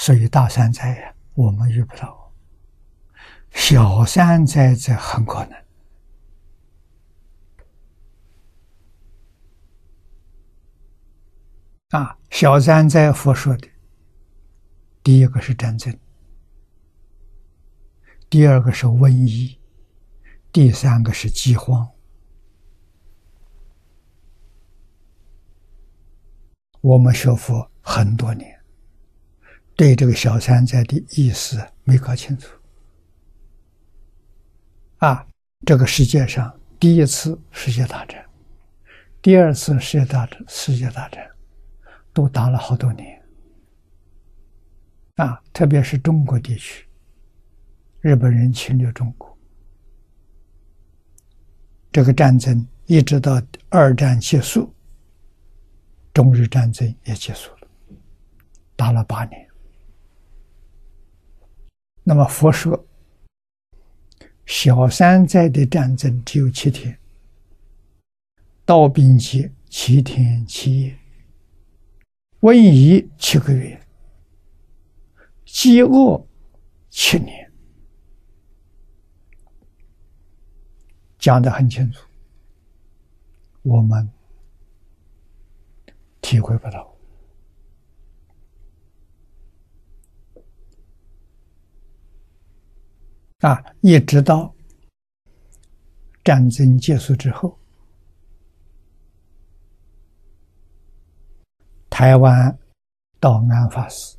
所以大山灾呀，我们遇不到；小山灾则很可能。啊，小山灾佛说的，第一个是战争，第二个是瘟疫，第三个是饥荒。我们学佛很多年，对这个小山寨的意思没搞清楚。啊，这个世界上第一次世界大战，第二次世界大战，世界大战都打了好多年。啊，特别是中国地区，日本人侵略中国，这个战争一直到二战结束。中日战争也结束了，打了八年。那么佛说，小山寨的战争只有七天，刀兵劫七天七夜，瘟疫七个月，饥饿七年，讲的很清楚。我们。体会不到啊！一直到战争结束之后，台湾道安法师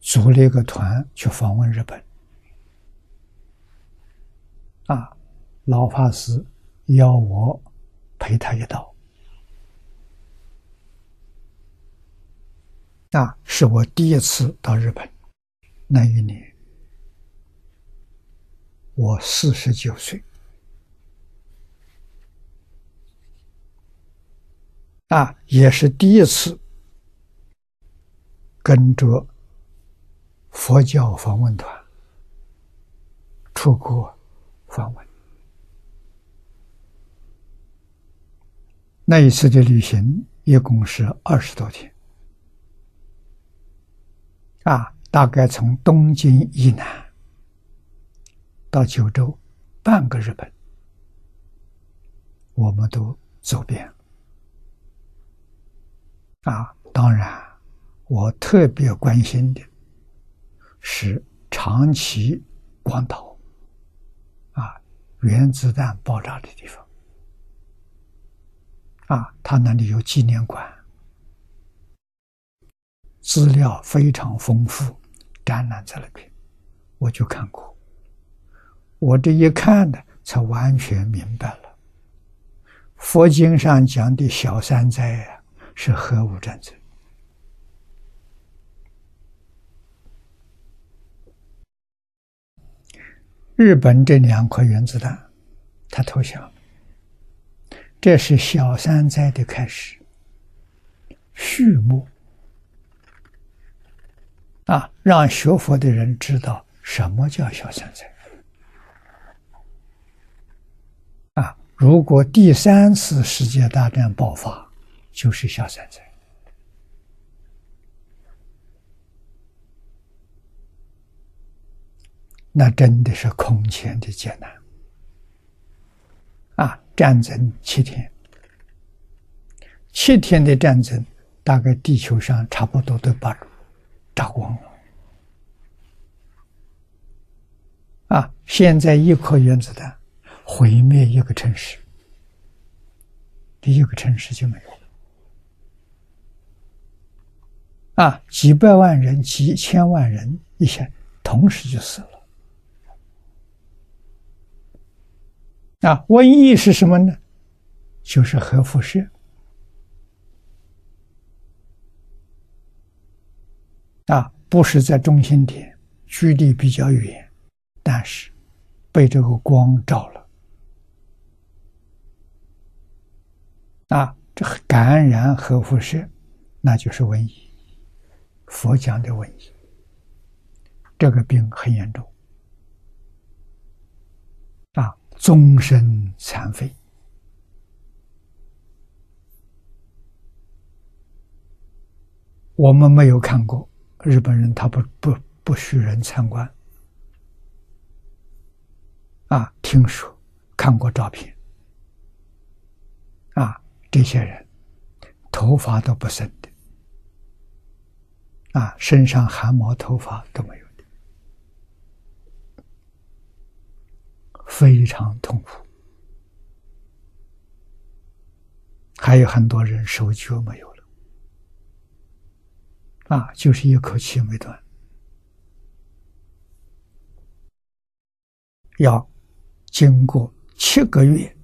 组了一个团去访问日本，啊，老法师邀我陪他一道。那是我第一次到日本，那一年我四十九岁，啊，也是第一次跟着佛教访问团出国访问。那一次的旅行一共是二十多天。啊，大概从东京以南到九州，半个日本，我们都走遍了。啊，当然，我特别关心的是长崎、广岛，啊，原子弹爆炸的地方，啊，他那里有纪念馆。资料非常丰富，展览在那边，我就看过。我这一看呢，才完全明白了，佛经上讲的小三灾啊，是核武战争。日本这两颗原子弹，他投降，这是小三灾的开始，序幕。啊，让学佛的人知道什么叫小三灾。啊，如果第三次世界大战爆发，就是小三灾，那真的是空前的艰难。啊，战争七天，七天的战争，大概地球上差不多都把。炸光了！啊，现在一颗原子弹毁灭一个城市，第一个城市就没有了。啊，几百万人、几千万人一下同时就死了。啊，瘟疫是什么呢？就是核辐射。啊，不是在中心点，距离比较远，但是被这个光照了，啊，这感染核辐射，那就是瘟疫。佛讲的瘟疫，这个病很严重，啊，终身残废。我们没有看过。日本人他不不不许人参观。啊，听说看过照片，啊，这些人头发都不生的，啊，身上汗毛、头发都没有的，非常痛苦。还有很多人手脚没有了，啊，就是一口气没断，要。经过七个月，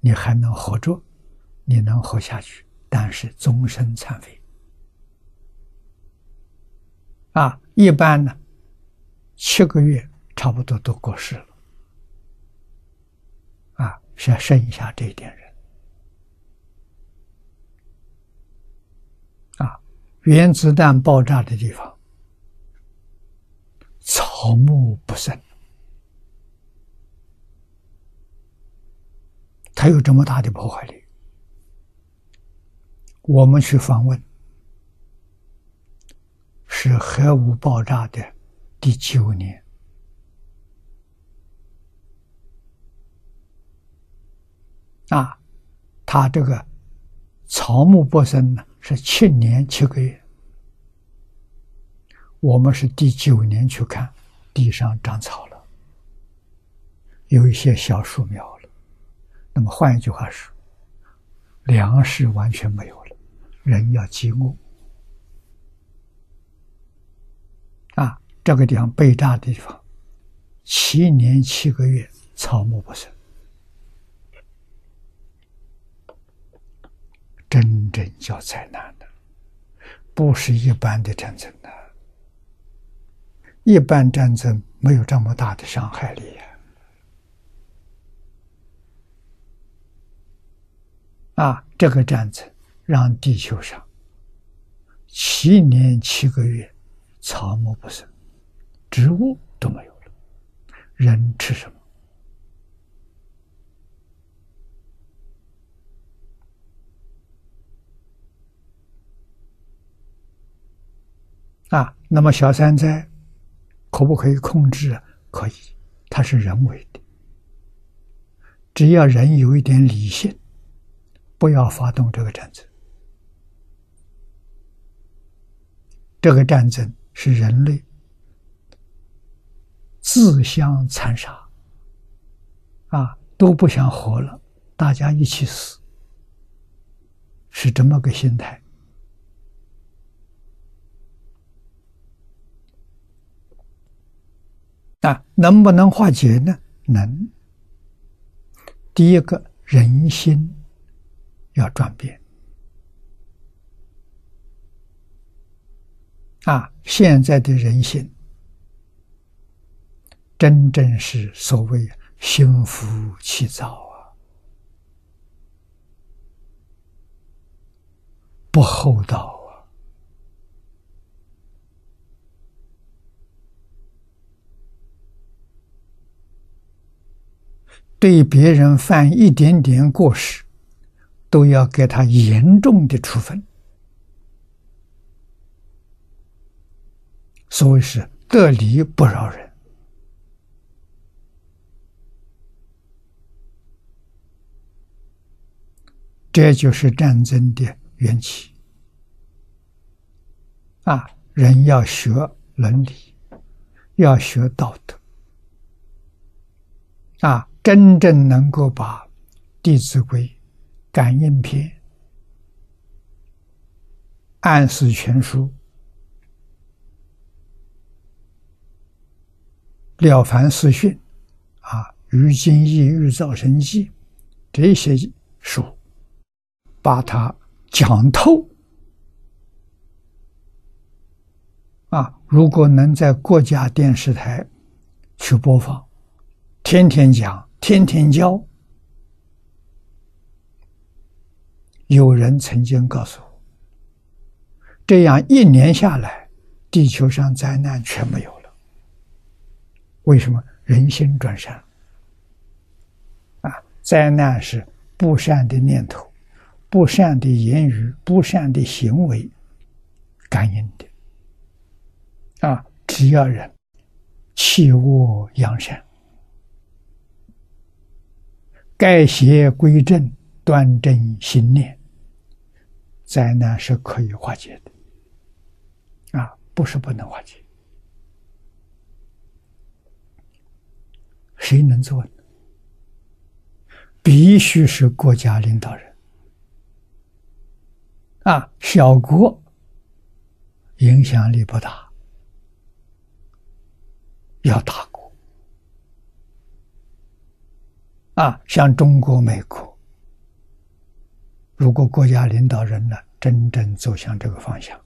你还能活着，你能活下去，但是终身残废。啊，一般呢，七个月差不多都过世了。啊，是剩下这一点人。啊，原子弹爆炸的地方，草木不生。它有这么大的破坏力，我们去访问，是核武爆炸的第九年，啊，他这个草木不生呢，是七年七个月，我们是第九年去看，地上长草了，有一些小树苗了。那么换一句话说，粮食完全没有，人要饥饿啊！这个地方被炸的地方，七年七个月草木不生，真正叫灾难的，不是一般的战争的，一般战争没有这么大的伤害力呀。啊，这个战争让地球上七年七个月草木不生，植物都没有了，人吃什么？啊，那么小三灾可不可以控制？可以，它是人为的，只要人有一点理性。不要发动这个战争。这个战争是人类自相残杀，啊，都不想活了，大家一起死，是这么个心态。啊，能不能化解呢？能。第一个人心。要转变啊！现在的人性真正是所谓心浮气躁啊，不厚道啊，对别人犯一点点过失。都要给他严重的处分，所以是得理不饶人，这就是战争的缘起。啊，人要学伦理，要学道德，啊，真正能够把《弟子规》。感应篇、暗示全书、了凡四训啊、于今义、日造神记这些书，把它讲透啊！如果能在国家电视台去播放，天天讲，天天教。有人曾经告诉我，这样一年下来，地球上灾难全没有了。为什么？人心转善啊！灾难是不善的念头、不善的言语、不善的行为感应的啊，只要人弃恶扬善，改邪归正，端正心念，灾难是可以化解的。啊，不是不能化解。谁能做呢？必须是国家领导人。啊，小国影响力不大，要大国。啊，像中国、美国，如果国家领导人呢真正走向这个方向，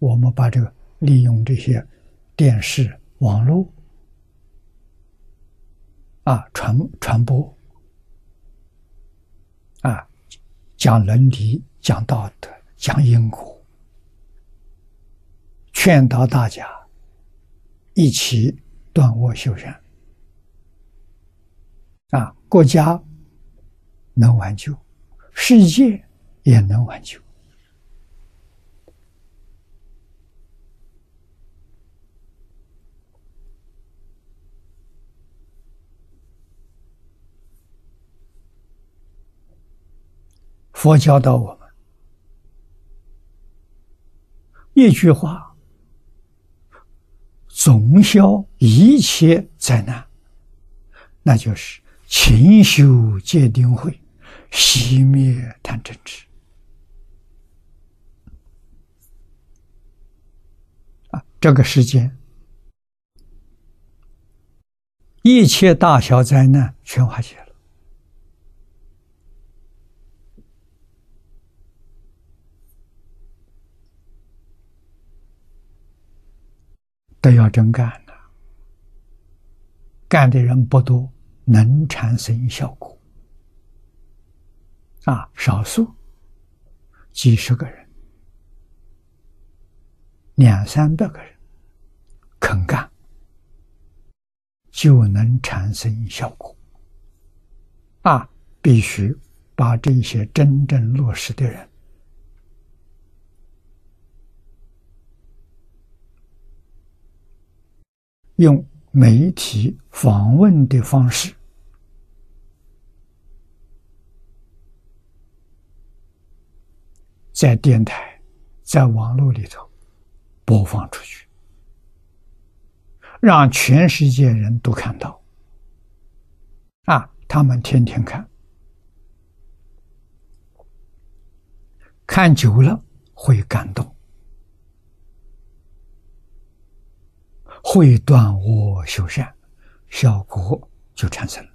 我们把这个利用这些电视、网络啊传传播啊，讲伦理。讲道德，讲因果，劝导大家一起断恶修善啊！国家能挽救，世界也能挽救。佛教导我们。一句话，总消一切灾难，那就是勤修戒定慧，熄灭贪嗔痴。啊，这个世间一切大小灾难全化解了。都要真干的，干的人不多，能产生效果。啊，少数几十个人、两三百个人肯干，就能产生效果。啊，必须把这些真正落实的人。用媒体访问的方式，在电台、在网络里头播放出去，让全世界人都看到。啊，他们天天看，看久了会感动。会断恶修善，效果就产生了。